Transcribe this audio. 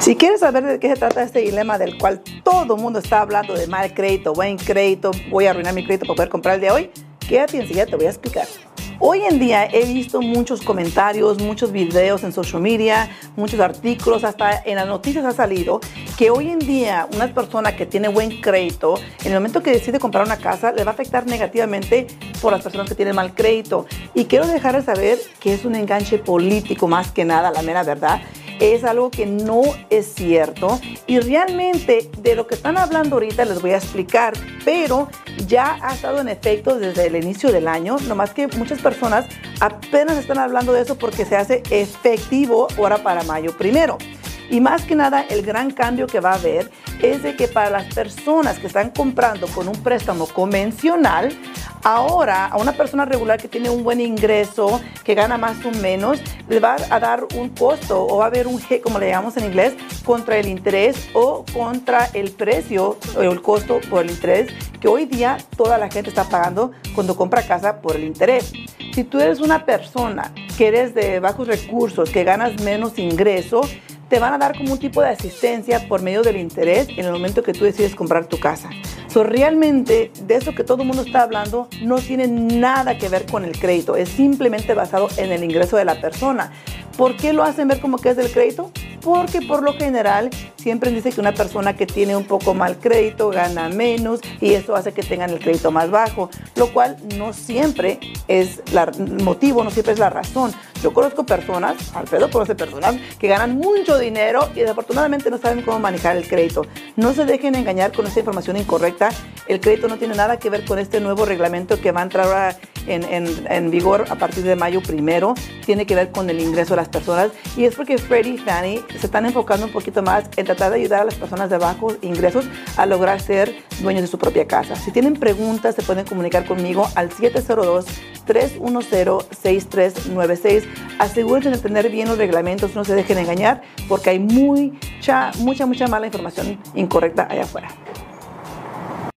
Si quieres saber de qué se trata este dilema del cual todo el mundo está hablando de mal crédito, buen crédito, voy a arruinar mi crédito para poder comprar el de hoy, quédate enseguida, te voy a explicar. Hoy en día he visto muchos comentarios, muchos videos en social media, muchos artículos, hasta en las noticias ha salido que hoy en día una persona que tiene buen crédito, en el momento que decide comprar una casa, le va a afectar negativamente por las personas que tienen mal crédito. Y quiero dejar de saber que es un enganche político más que nada, la mera verdad es algo que no es cierto y realmente de lo que están hablando ahorita les voy a explicar, pero ya ha estado en efecto desde el inicio del año, nomás que muchas personas apenas están hablando de eso porque se hace efectivo ahora para mayo primero. Y más que nada, el gran cambio que va a haber es de que para las personas que están comprando con un préstamo convencional, ahora a una persona regular que tiene un buen ingreso, que gana más o menos, le va a dar un costo o va a haber un G, como le llamamos en inglés, contra el interés o contra el precio o el costo por el interés que hoy día toda la gente está pagando cuando compra casa por el interés. Si tú eres una persona que eres de bajos recursos, que ganas menos ingreso, te van a dar como un tipo de asistencia por medio del interés en el momento que tú decides comprar tu casa. So, realmente, de eso que todo el mundo está hablando, no tiene nada que ver con el crédito, es simplemente basado en el ingreso de la persona. ¿Por qué lo hacen ver como que es del crédito? Porque por lo general siempre dice que una persona que tiene un poco mal crédito gana menos y eso hace que tengan el crédito más bajo, lo cual no siempre es el motivo, no siempre es la razón. Yo conozco personas, Alfredo conoce personas que ganan mucho dinero y desafortunadamente no saben cómo manejar el crédito. No se dejen engañar con esta información incorrecta. El crédito no tiene nada que ver con este nuevo reglamento que va a entrar ahora en, vigor a partir de mayo primero. Tiene que ver con el ingreso de las personas y es porque Freddie y Fannie se están enfocando un poquito más en tratar de ayudar a las personas de bajos ingresos a lograr ser dueños de su propia casa. Si tienen preguntas, se pueden comunicar conmigo al 702-310-6396. Asegúrense de tener bien los reglamentos, no se dejen engañar porque hay mucha, mucha, mucha mala información incorrecta allá afuera.